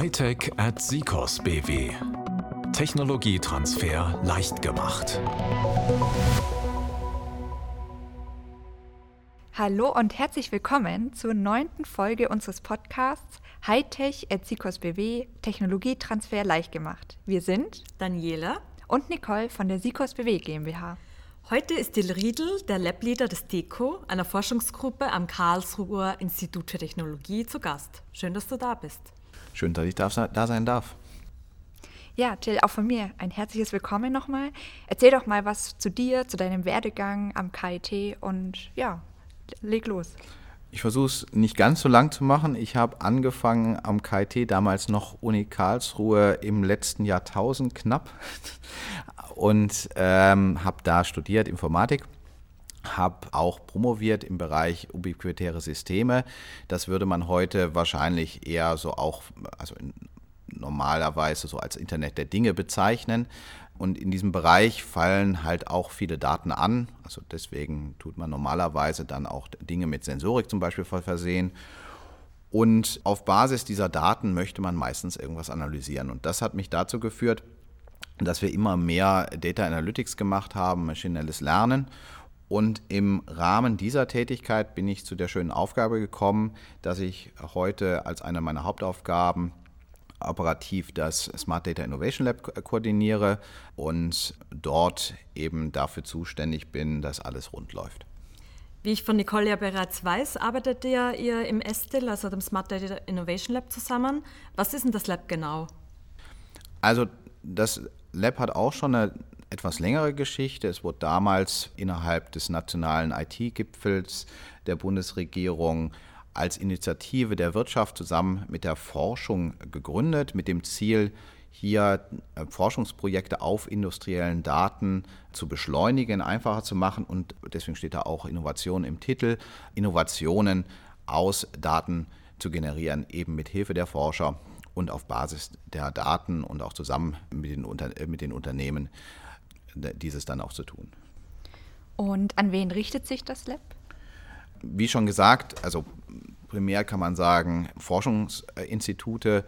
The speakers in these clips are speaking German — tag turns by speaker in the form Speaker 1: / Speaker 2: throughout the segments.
Speaker 1: Hightech at Sikos BW. Technologietransfer leicht gemacht.
Speaker 2: Hallo und herzlich willkommen zur neunten Folge unseres Podcasts Hightech at Sikos BW Technologietransfer leicht gemacht. Wir sind
Speaker 3: Daniela
Speaker 2: und Nicole von der Sikos BW GmbH.
Speaker 3: Heute ist Dil Riedl, der Lab-Leader des DECO, einer Forschungsgruppe am Karlsruher Institut für Technologie, zu Gast. Schön, dass du da bist.
Speaker 4: Schön, dass ich da sein darf.
Speaker 2: Ja, Jill, auch von mir ein herzliches Willkommen nochmal. Erzähl doch mal was zu dir, zu deinem Werdegang am KIT und ja, leg los.
Speaker 4: Ich versuche es nicht ganz so lang zu machen. Ich habe angefangen am KIT, damals noch Uni Karlsruhe im letzten Jahrtausend knapp und ähm, habe da studiert Informatik habe auch promoviert im Bereich ubiquitäre Systeme. Das würde man heute wahrscheinlich eher so auch, also normalerweise so als Internet der Dinge bezeichnen. Und in diesem Bereich fallen halt auch viele Daten an. Also deswegen tut man normalerweise dann auch Dinge mit Sensorik zum Beispiel versehen. Und auf Basis dieser Daten möchte man meistens irgendwas analysieren. Und das hat mich dazu geführt, dass wir immer mehr Data Analytics gemacht haben, maschinelles Lernen. Und im Rahmen dieser Tätigkeit bin ich zu der schönen Aufgabe gekommen, dass ich heute als eine meiner Hauptaufgaben operativ das Smart Data Innovation Lab koordiniere und dort eben dafür zuständig bin, dass alles rund läuft.
Speaker 3: Wie ich von Nicole ja bereits weiß, arbeitet ihr, ihr im SDIL, also dem Smart Data Innovation Lab, zusammen. Was ist denn das Lab genau?
Speaker 4: Also das Lab hat auch schon eine etwas längere Geschichte. Es wurde damals innerhalb des nationalen IT-Gipfels der Bundesregierung als Initiative der Wirtschaft zusammen mit der Forschung gegründet, mit dem Ziel, hier äh, Forschungsprojekte auf industriellen Daten zu beschleunigen, einfacher zu machen und deswegen steht da auch Innovation im Titel, Innovationen aus Daten zu generieren, eben mit Hilfe der Forscher und auf Basis der Daten und auch zusammen mit den, Unter äh, mit den Unternehmen dieses dann auch zu tun.
Speaker 2: Und an wen richtet sich das Lab?
Speaker 4: wie schon gesagt, also primär kann man sagen, Forschungsinstitute,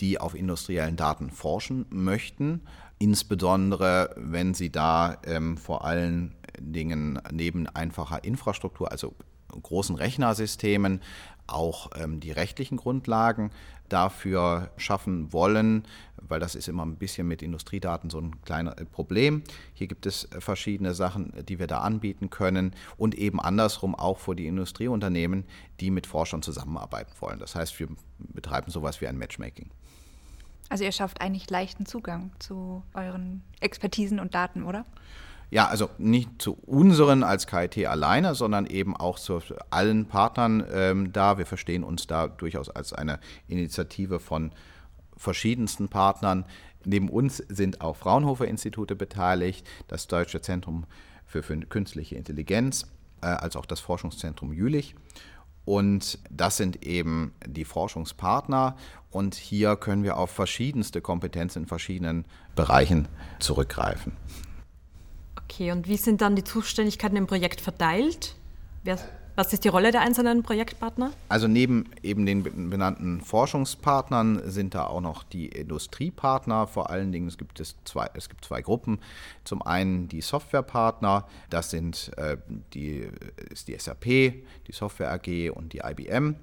Speaker 4: die auf industriellen Daten forschen möchten, insbesondere wenn sie da ähm, vor allen Dingen neben einfacher Infrastruktur, also großen Rechnersystemen, auch ähm, die rechtlichen Grundlagen dafür schaffen wollen, weil das ist immer ein bisschen mit Industriedaten so ein kleines äh, Problem. Hier gibt es äh, verschiedene Sachen, die wir da anbieten können und eben andersrum auch für die Industrieunternehmen, die mit Forschern zusammenarbeiten wollen. Das heißt, wir betreiben sowas wie ein Matchmaking.
Speaker 2: Also ihr schafft eigentlich leichten Zugang zu euren Expertisen und Daten, oder?
Speaker 4: Ja, also nicht zu unseren als KIT alleine, sondern eben auch zu allen Partnern ähm, da. Wir verstehen uns da durchaus als eine Initiative von verschiedensten Partnern. Neben uns sind auch Fraunhofer-Institute beteiligt, das Deutsche Zentrum für, Künstliche Intelligenz, äh, als auch das Forschungszentrum Jülich. Und das sind eben die Forschungspartner. Und hier können wir auf verschiedenste Kompetenzen in verschiedenen Bereichen zurückgreifen.
Speaker 3: Okay, und wie sind dann die Zuständigkeiten im Projekt verteilt? Wer, was ist die Rolle der einzelnen Projektpartner?
Speaker 4: Also neben eben den benannten Forschungspartnern sind da auch noch die Industriepartner. Vor allen Dingen es gibt es zwei, es gibt zwei Gruppen. Zum einen die Softwarepartner, das sind äh, die, ist die SAP, die Software AG und die IBM.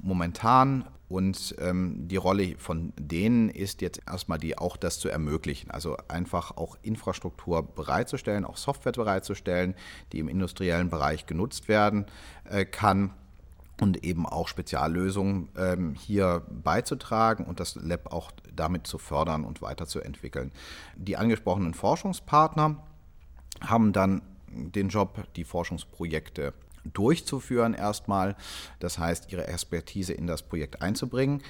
Speaker 4: Momentan und ähm, die Rolle von denen ist jetzt erstmal die, auch das zu ermöglichen. Also einfach auch Infrastruktur bereitzustellen, auch Software bereitzustellen, die im industriellen Bereich genutzt werden äh, kann und eben auch Speziallösungen ähm, hier beizutragen und das Lab auch damit zu fördern und weiterzuentwickeln. Die angesprochenen Forschungspartner haben dann den Job, die Forschungsprojekte durchzuführen erstmal. Das heißt, ihre Expertise in das Projekt einzubringen.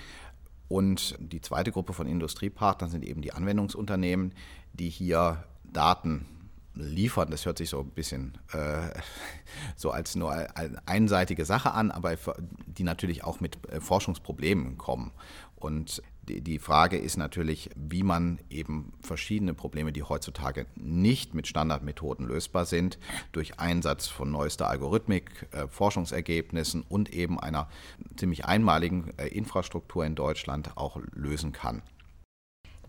Speaker 4: Und die zweite Gruppe von Industriepartnern sind eben die Anwendungsunternehmen, die hier Daten liefern. Das hört sich so ein bisschen äh, so als nur eine einseitige Sache an, aber die natürlich auch mit äh, Forschungsproblemen kommen. Und Die Frage ist natürlich, wie man eben verschiedene Probleme, die heutzutage nicht mit Standardmethoden lösbar sind, durch Einsatz von neuester Algorithmik, äh, Forschungsergebnissen und eben einer ziemlich einmaligen äh, Infrastruktur in Deutschland auch lösen kann.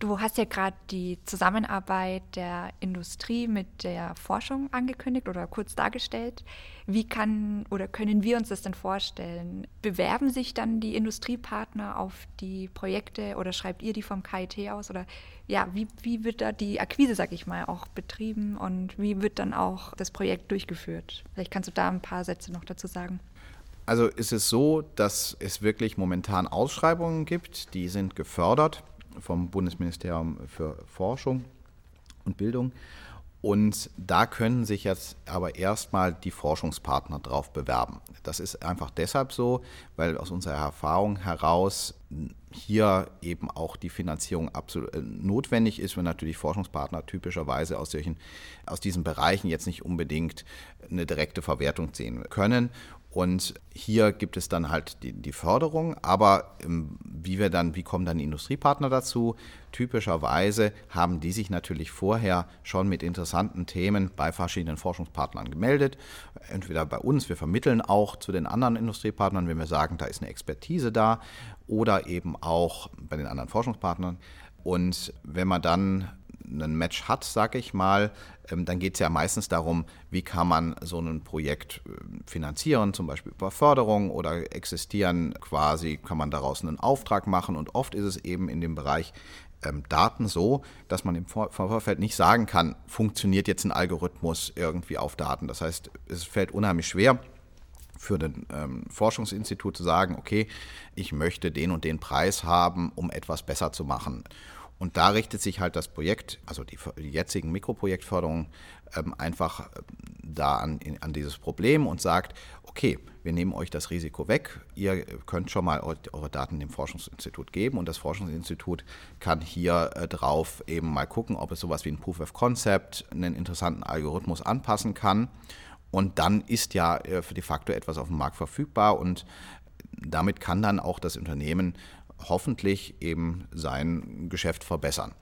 Speaker 2: Du hast ja gerade die Zusammenarbeit der Industrie mit der Forschung angekündigt oder kurz dargestellt. Wie kann oder können wir uns das denn vorstellen? Bewerben sich dann die Industriepartner auf die Projekte oder schreibt ihr die vom KIT aus? Oder ja, wie, wie wird da die Akquise, sag ich mal, auch betrieben und wie wird dann auch das Projekt durchgeführt? Vielleicht kannst du da ein paar Sätze noch dazu sagen.
Speaker 4: Also ist es so, dass es wirklich momentan Ausschreibungen gibt, die sind gefördert vom Bundesministerium für Forschung und Bildung. Und da können sich jetzt aber erstmal die Forschungspartner drauf bewerben. Das ist einfach deshalb so, weil aus unserer Erfahrung heraus hier eben auch die Finanzierung absolut äh, notwendig ist, wenn natürlich Forschungspartner typischerweise aus, solchen, aus diesen Bereichen jetzt nicht unbedingt eine direkte Verwertung sehen können. Und hier gibt es dann halt die, die Förderung, aber ähm, wie wir dann, wie kommen dann Industriepartner dazu? Typischerweise haben die sich natürlich vorher schon mit interessanten Themen bei verschiedenen Forschungspartnern gemeldet. Entweder bei uns, wir vermitteln auch zu den anderen Industriepartnern, wenn wir sagen, da ist eine Expertise da, oder eben auch bei den anderen Forschungspartnern. Und wenn man dann ein Match hat, sage ich mal, ähm, dann geht es ja meistens darum, wie kann man so ein Projekt äh, finanzieren, zum Beispiel über Förderung oder existieren quasi, kann man daraus einen Auftrag machen. Und oft ist es eben in dem Bereich ähm, Daten so, dass man im Vorfeld nicht sagen kann, funktioniert jetzt ein Algorithmus irgendwie auf Daten. Das heißt, es fällt unheimlich schwer, für ein ähm, Forschungsinstitut zu sagen, okay, ich möchte den und den Preis haben, um etwas besser zu machen. Und da richtet sich halt das Projekt, also die, die jetzigen Mikroprojektförderungen, ähm, einfach äh, da an, in, an dieses Problem und sagt, okay, wir nehmen euch das Risiko weg, ihr könnt schon mal eure Daten dem Forschungsinstitut geben und das Forschungsinstitut kann hier äh, drauf eben mal gucken, ob es sowas wie ein Proof of Concept, einen interessanten Algorithmus anpassen kann. Und dann ist ja äh, de facto etwas auf dem Markt verfügbar und damit kann dann auch das Unternehmen hoffentlich eben sein Geschäft verbessern.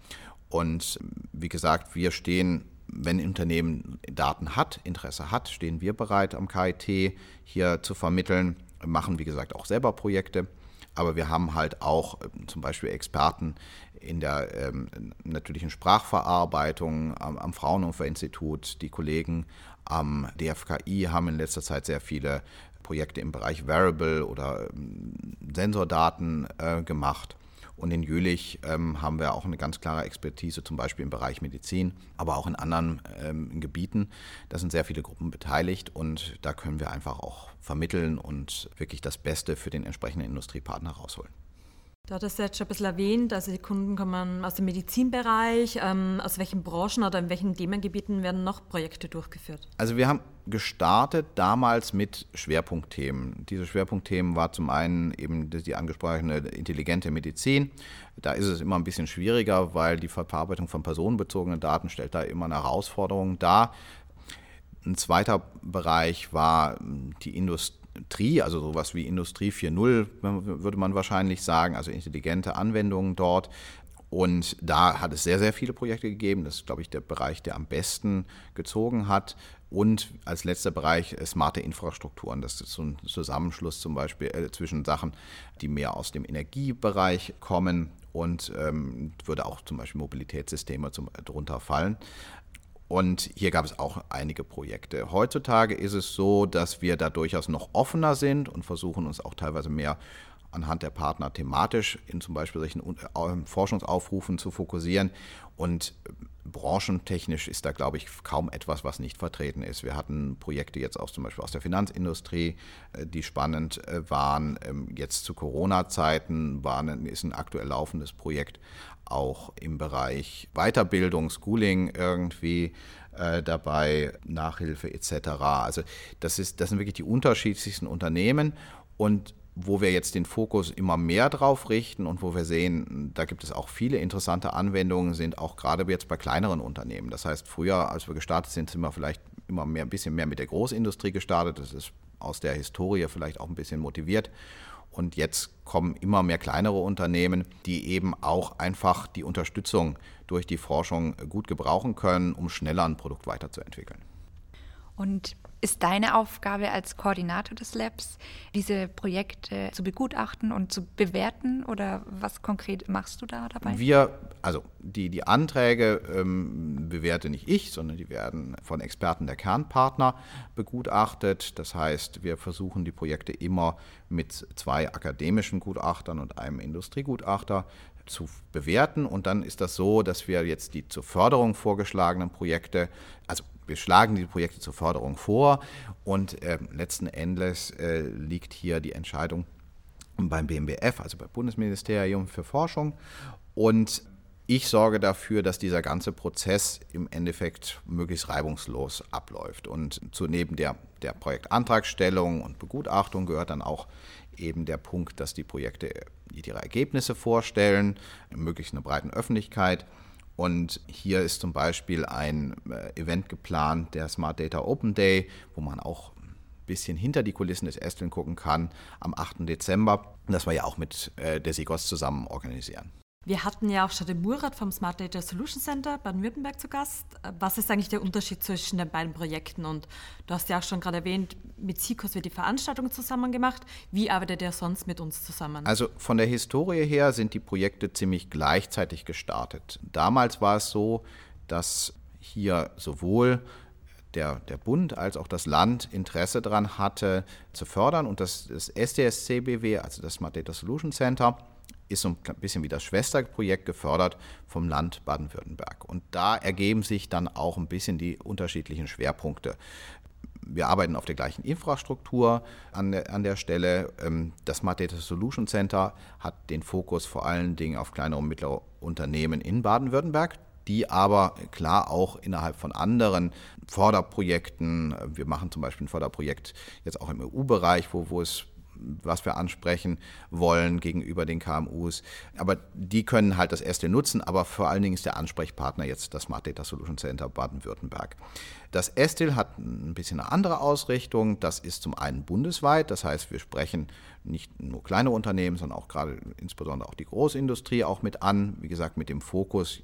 Speaker 4: Und wie gesagt, wir stehen, wenn ein Unternehmen Daten hat, Interesse hat, stehen wir bereit am KIT hier zu vermitteln, machen wie gesagt auch selber Projekte. Aber wir haben halt auch ähm, zum Beispiel Experten in der ähm, natürlichen Sprachverarbeitung am, am Fraunhofer Institut. Die Kollegen am DFKI haben in letzter Zeit sehr viele Projekte im Bereich Variable oder ähm, Sensordaten äh, gemacht. Und in Jülich ähm, haben wir auch eine ganz klare Expertise, zum Beispiel im Bereich Medizin, aber auch in anderen ähm, Gebieten. Da sind sehr viele Gruppen beteiligt und da können wir einfach auch vermitteln und wirklich das Beste für den entsprechenden Industriepartner rausholen.
Speaker 3: Du hattest jetzt schon ein bisschen erwähnt, also die Kunden kommen aus dem Medizinbereich. Ähm, aus welchen Branchen oder in welchen Themengebieten werden noch Projekte durchgeführt?
Speaker 4: Also wir haben gestartet damals mit Schwerpunktthemen. Diese Schwerpunktthemen war zum einen eben die angesprochene intelligente Medizin. Da ist es immer ein bisschen schwieriger, weil die Verarbeitung von personenbezogenen Daten stellt da immer eine Herausforderung dar. Ein zweiter Bereich war die Industrie Industrie, also sowas wie Industrie 4.0 würde man wahrscheinlich sagen, also intelligente Anwendungen dort. Und da hat es sehr, sehr viele Projekte gegeben. Das ist, glaube ich, der Bereich, der am besten gezogen hat. Und als letzter Bereich äh, smarte Infrastrukturen. Das ist so ein Zusammenschluss zum Beispiel äh, zwischen Sachen, die mehr aus dem Energiebereich kommen und ähm, würde auch zum Beispiel Mobilitätssysteme zum, drunter fallen. Und hier gab es auch einige Projekte. Heutzutage ist es so, dass wir da durchaus noch offener sind und versuchen uns auch teilweise mehr anhand der Partner thematisch in zum Beispiel solchen äh, Forschungsaufrufen zu fokussieren. Und äh, branchentechnisch ist da, glaube ich, kaum etwas, was nicht vertreten ist. Wir hatten Projekte jetzt auch zum Beispiel aus der Finanzindustrie, äh, die spannend waren. Ähm, jetzt zu Corona-Zeiten ist ein aktuell laufendes Projekt auch im Bereich Weiterbildung, Schooling irgendwie äh, dabei, Nachhilfe etc. Also das, ist, das sind wirklich die unterschiedlichsten Unternehmen und wo wir jetzt den Fokus immer mehr drauf richten und wo wir sehen, da gibt es auch viele interessante Anwendungen, sind auch gerade jetzt bei kleineren Unternehmen. Das heißt, früher, als wir gestartet sind, sind wir vielleicht immer mehr, ein bisschen mehr mit der Großindustrie gestartet. Das ist aus der Historie vielleicht auch ein bisschen motiviert. Und jetzt kommen immer mehr kleinere Unternehmen, die eben auch einfach die Unterstützung durch die Forschung gut gebrauchen können, um schneller ein Produkt weiterzuentwickeln.
Speaker 2: Und ist deine Aufgabe als Koordinator des Labs, diese Projekte zu begutachten und zu bewerten oder was konkret machst du da dabei?
Speaker 4: Wir, also die, die Anträge ähm, bewerte nicht ich, sondern die werden von Experten der Kernpartner begutachtet. Das heißt, wir versuchen die Projekte immer mit zwei akademischen Gutachtern und einem Industriegutachter zu bewerten. Und dann ist das so, dass wir jetzt die zur Förderung vorgeschlagenen Projekte, also wir schlagen die Projekte zur Förderung vor und äh, letzten Endes äh, liegt hier die Entscheidung beim BMBF, also beim Bundesministerium für Forschung. Und ich sorge dafür, dass dieser ganze Prozess im Endeffekt möglichst reibungslos abläuft. Und zu neben der, der Projektantragstellung und Begutachtung gehört dann auch eben der Punkt, dass die Projekte ihre Ergebnisse vorstellen, möglichst einer breiten Öffentlichkeit und hier ist zum Beispiel ein äh, Event geplant, der Smart Data Open Day, wo man auch ein bisschen hinter die Kulissen des Esteln gucken kann, am 8. Dezember. Das wir ja auch mit äh, der SIGOS zusammen organisieren.
Speaker 3: Wir hatten ja auch Stade Murat vom Smart Data Solution Center Baden-Württemberg zu Gast. Was ist eigentlich der Unterschied zwischen den beiden Projekten? Und du hast ja auch schon gerade erwähnt, mit SICOS wird die Veranstaltung zusammen gemacht. Wie arbeitet er sonst mit uns zusammen?
Speaker 4: Also von der Historie her sind die Projekte ziemlich gleichzeitig gestartet. Damals war es so, dass hier sowohl der, der Bund als auch das Land Interesse daran hatte, zu fördern und das, das SDSCBW, also das Smart Data Solution Center, ist so ein bisschen wie das Schwesterprojekt gefördert vom Land Baden-Württemberg. Und da ergeben sich dann auch ein bisschen die unterschiedlichen Schwerpunkte. Wir arbeiten auf der gleichen Infrastruktur an der, an der Stelle. Ähm, das Smart Data Solution Center hat den Fokus vor allen Dingen auf kleine und mittlere Unternehmen in Baden-Württemberg die aber klar auch innerhalb von anderen Förderprojekten, wir machen zum Beispiel ein Förderprojekt jetzt auch im EU-Bereich, wo, wo es was wir ansprechen wollen gegenüber den KMUs. Aber die können halt das erste nutzen, aber vor allen Dingen ist der Ansprechpartner jetzt das Smart Data Solution Center Baden-Württemberg. Das Estil hat ein bisschen eine andere Ausrichtung. Das ist zum einen bundesweit, das heißt, wir sprechen nicht nur kleine Unternehmen, sondern auch gerade insbesondere auch die Großindustrie auch mit an. Wie gesagt, mit dem Fokus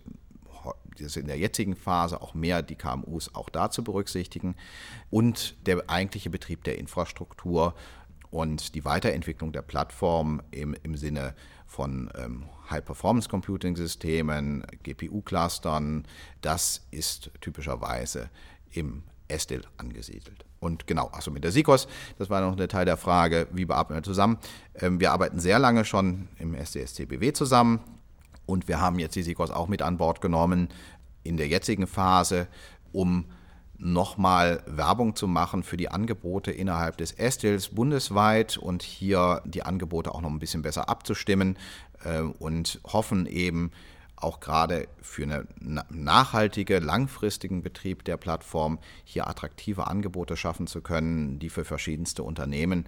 Speaker 4: in der jetzigen Phase auch mehr die KMUs auch da zu berücksichtigen und der eigentliche Betrieb der Infrastruktur und die Weiterentwicklung der Plattform im, im Sinne von ähm, High-Performance-Computing-Systemen, GPU-Clustern, das ist typischerweise im SDIL angesiedelt. Und genau, also mit der SICOS, das war noch ein Teil der Frage, wie bearbeiten wir zusammen. Ähm, wir arbeiten sehr lange schon im SDSCBW zusammen und wir haben jetzt die SICOS auch mit an Bord genommen in der jetzigen Phase, um nochmal Werbung zu machen für die Angebote innerhalb des Estils bundesweit und hier die Angebote auch noch ein bisschen besser abzustimmen äh, und hoffen eben auch gerade für einen nachhaltige, langfristigen Betrieb der Plattform hier attraktive Angebote schaffen zu können, die für verschiedenste Unternehmen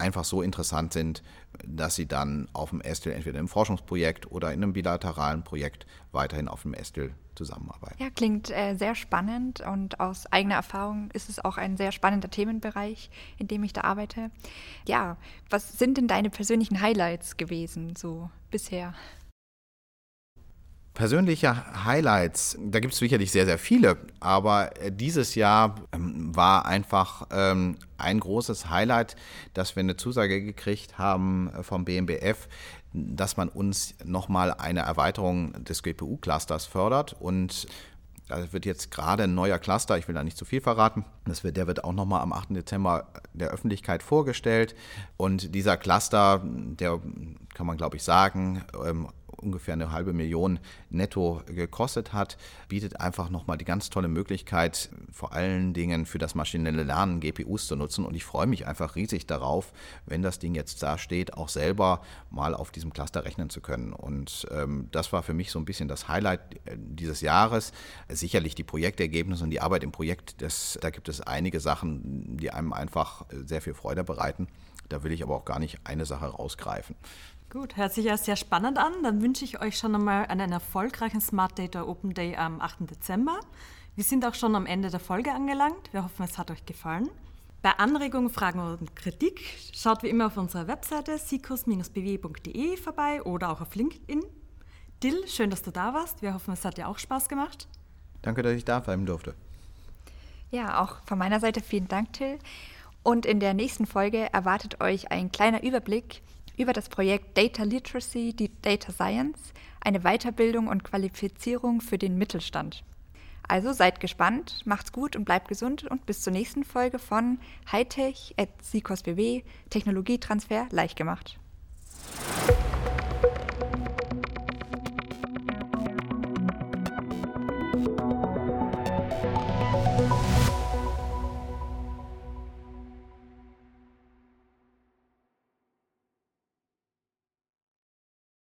Speaker 4: einfach so interessant sind, dass sie dann auf dem Estil entweder im Forschungsprojekt oder in einem bilateralen Projekt weiterhin auf dem Estil zusammenarbeiten.
Speaker 2: Ja, klingt äh, sehr spannend und aus eigener Erfahrung ist es auch ein sehr spannender Themenbereich, in dem ich da arbeite. Ja, was sind denn deine persönlichen Highlights gewesen so bisher?
Speaker 4: Persönliche Highlights, da gibt es sicherlich sehr, sehr viele, aber äh, dieses Jahr ähm, war einfach ähm, ein großes Highlight, dass wir eine Zusage gekriegt haben äh, vom BMBF, dass man uns nochmal eine Erweiterung des GPU-Clusters fördert und da wird jetzt gerade ein neuer Cluster, ich will da nicht zu viel verraten, das wird, der wird auch nochmal am 8. Dezember der Öffentlichkeit vorgestellt. Und dieser Cluster, der kann man glaube ich sagen, ähm, ungefähr eine halbe Million netto gekostet hat, bietet einfach nochmal die ganz tolle Möglichkeit, vor allen Dingen für das maschinelle Lernen GPUs zu nutzen. Und ich freue mich einfach riesig darauf, wenn das Ding jetzt da steht, auch selber mal auf diesem Cluster rechnen zu können. Und ähm, das war für mich so ein bisschen das Highlight äh, dieses Jahres. Sicherlich die Projektergebnisse und die Arbeit im Projekt, das, da gibt es einige Sachen, die einem einfach sehr viel Freude bereiten. Da will ich aber auch gar nicht eine Sache rausgreifen.
Speaker 3: Gut, hört sich ja sehr spannend an. Dann wünsche ich euch schon einmal einen erfolgreichen Smart Data Open Day am 8. Dezember. Wir sind auch schon am Ende der Folge angelangt. Wir hoffen, es hat euch gefallen. Bei Anregungen, Fragen und Kritik schaut wie immer auf unserer Webseite sikus-bw.de vorbei oder auch auf LinkedIn. Dill, schön, dass du da warst. Wir hoffen, es hat dir auch Spaß gemacht.
Speaker 4: Danke, dass ich da bleiben durfte.
Speaker 2: Ja, auch von meiner Seite vielen Dank, Till. Und in der nächsten Folge erwartet euch ein kleiner Überblick über das Projekt Data Literacy, die Data Science, eine Weiterbildung und Qualifizierung für den Mittelstand. Also seid gespannt, macht's gut und bleibt gesund und bis zur nächsten Folge von Hightech at BW Technologietransfer leicht gemacht.